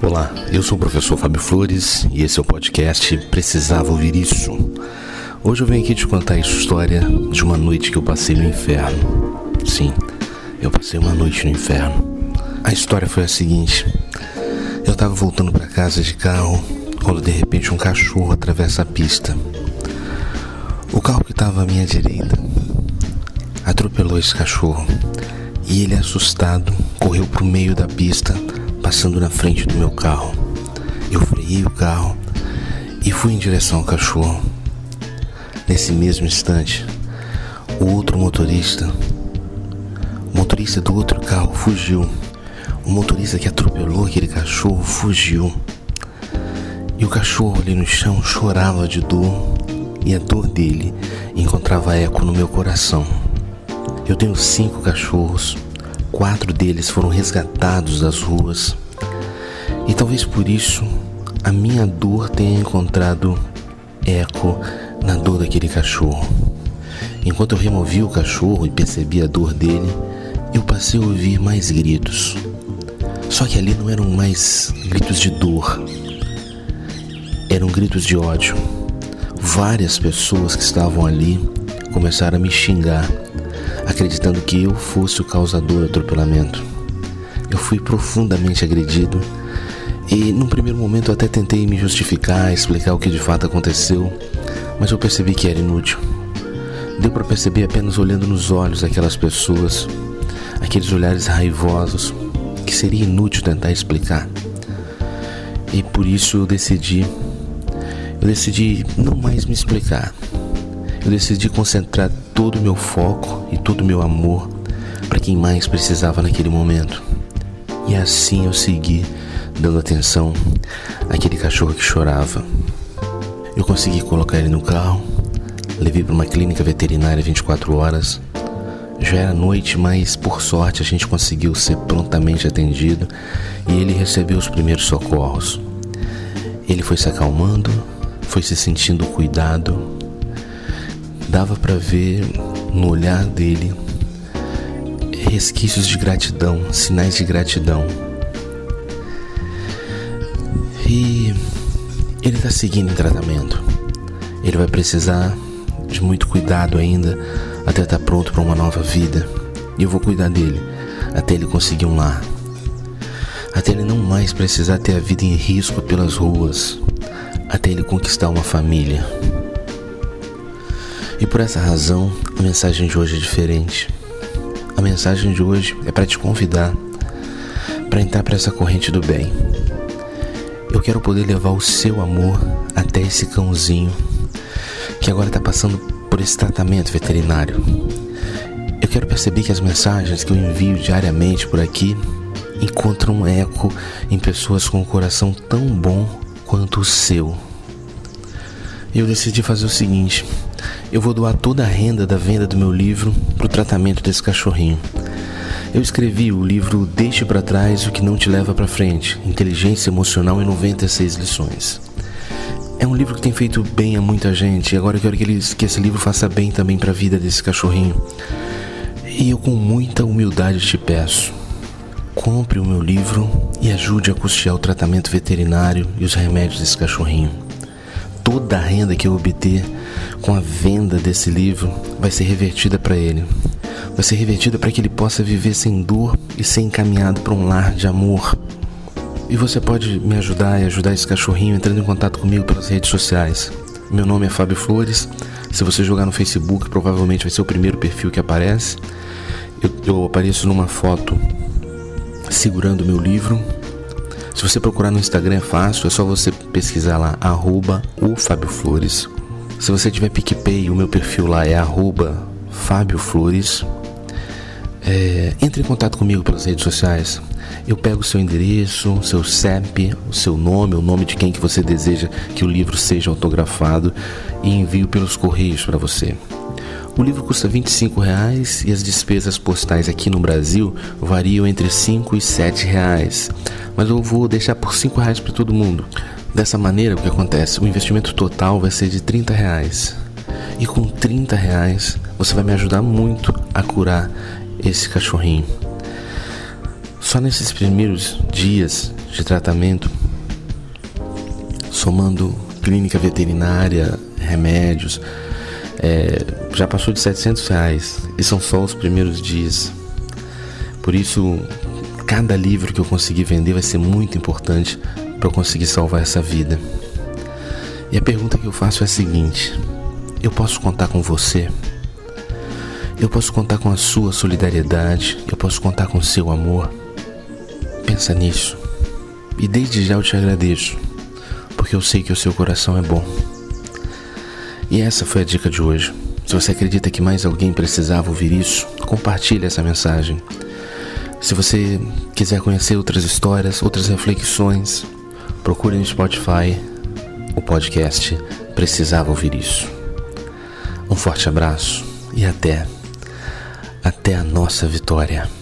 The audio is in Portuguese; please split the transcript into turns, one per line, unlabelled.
Olá, eu sou o professor Fábio Flores e esse é o podcast Precisava Ouvir Isso. Hoje eu venho aqui te contar a história de uma noite que eu passei no inferno. Sim, eu passei uma noite no inferno. A história foi a seguinte: eu estava voltando para casa de carro quando de repente um cachorro atravessa a pista. O carro que estava à minha direita atropelou esse cachorro e ele, assustado, correu para o meio da pista, passando na frente do meu carro. Eu freiei o carro e fui em direção ao cachorro. Nesse mesmo instante, o outro motorista, o motorista do outro carro, fugiu. O motorista que atropelou aquele cachorro fugiu. E o cachorro ali no chão chorava de dor, e a dor dele encontrava eco no meu coração. Eu tenho cinco cachorros, quatro deles foram resgatados das ruas, e talvez por isso a minha dor tenha encontrado eco na dor daquele cachorro. Enquanto eu removi o cachorro e percebi a dor dele, eu passei a ouvir mais gritos. Só que ali não eram mais gritos de dor, eram gritos de ódio. Várias pessoas que estavam ali começaram a me xingar, acreditando que eu fosse o causador do atropelamento. Eu fui profundamente agredido e, num primeiro momento, até tentei me justificar, explicar o que de fato aconteceu, mas eu percebi que era inútil. Deu para perceber apenas olhando nos olhos daquelas pessoas, aqueles olhares raivosos, que seria inútil tentar explicar. E por isso eu decidi eu decidi não mais me explicar. Eu decidi concentrar todo o meu foco e todo o meu amor para quem mais precisava naquele momento. E assim eu segui dando atenção àquele cachorro que chorava. Eu consegui colocar ele no carro, levei para uma clínica veterinária 24 horas. Já era noite, mas por sorte a gente conseguiu ser prontamente atendido e ele recebeu os primeiros socorros. Ele foi se acalmando, foi se sentindo cuidado. Dava para ver no olhar dele resquícios de gratidão, sinais de gratidão. E ele está seguindo em tratamento. Ele vai precisar de muito cuidado ainda até estar tá pronto para uma nova vida. E eu vou cuidar dele até ele conseguir um lar. Até ele não mais precisar ter a vida em risco pelas ruas, até ele conquistar uma família. E por essa razão, a mensagem de hoje é diferente. A mensagem de hoje é para te convidar para entrar para essa corrente do bem. Eu quero poder levar o seu amor até esse cãozinho que agora está passando por esse tratamento veterinário. Eu quero perceber que as mensagens que eu envio diariamente por aqui encontram eco em pessoas com um coração tão bom quanto o seu. Eu decidi fazer o seguinte: eu vou doar toda a renda da venda do meu livro para o tratamento desse cachorrinho. Eu escrevi o livro Deixe para trás o que não te leva para frente: Inteligência Emocional em 96 lições. É um livro que tem feito bem a muita gente e agora eu quero que, ele, que esse livro faça bem também para a vida desse cachorrinho. E eu, com muita humildade, te peço: compre o meu livro e ajude a custear o tratamento veterinário e os remédios desse cachorrinho. Toda a renda que eu obter com a venda desse livro vai ser revertida para ele. Vai ser revertida para que ele possa viver sem dor e ser encaminhado para um lar de amor. E você pode me ajudar e ajudar esse cachorrinho entrando em contato comigo pelas redes sociais. Meu nome é Fábio Flores. Se você jogar no Facebook, provavelmente vai ser o primeiro perfil que aparece. Eu, eu apareço numa foto segurando meu livro. Se você procurar no Instagram é fácil, é só você pesquisar lá, arroba o Fábio Flores. Se você tiver PicPay, o meu perfil lá é arroba Fábio Flores. É, entre em contato comigo pelas redes sociais. Eu pego o seu endereço, seu CEP, o seu nome, o nome de quem que você deseja que o livro seja autografado e envio pelos correios para você. O livro custa 25 reais e as despesas postais aqui no Brasil variam entre 5 e 7 reais. Mas eu vou deixar por 5 reais para todo mundo. Dessa maneira, o que acontece? O investimento total vai ser de 30 reais. E com 30 reais você vai me ajudar muito a curar esse cachorrinho. Só nesses primeiros dias de tratamento, somando clínica veterinária, remédios, é, já passou de 700 reais e são só os primeiros dias. Por isso, cada livro que eu conseguir vender vai ser muito importante para eu conseguir salvar essa vida. E a pergunta que eu faço é a seguinte: eu posso contar com você? Eu posso contar com a sua solidariedade, eu posso contar com o seu amor. Pensa nisso. E desde já eu te agradeço, porque eu sei que o seu coração é bom. E essa foi a dica de hoje. Se você acredita que mais alguém precisava ouvir isso, compartilhe essa mensagem. Se você quiser conhecer outras histórias, outras reflexões, procure no Spotify o podcast Precisava Ouvir Isso. Um forte abraço e até, até a nossa vitória.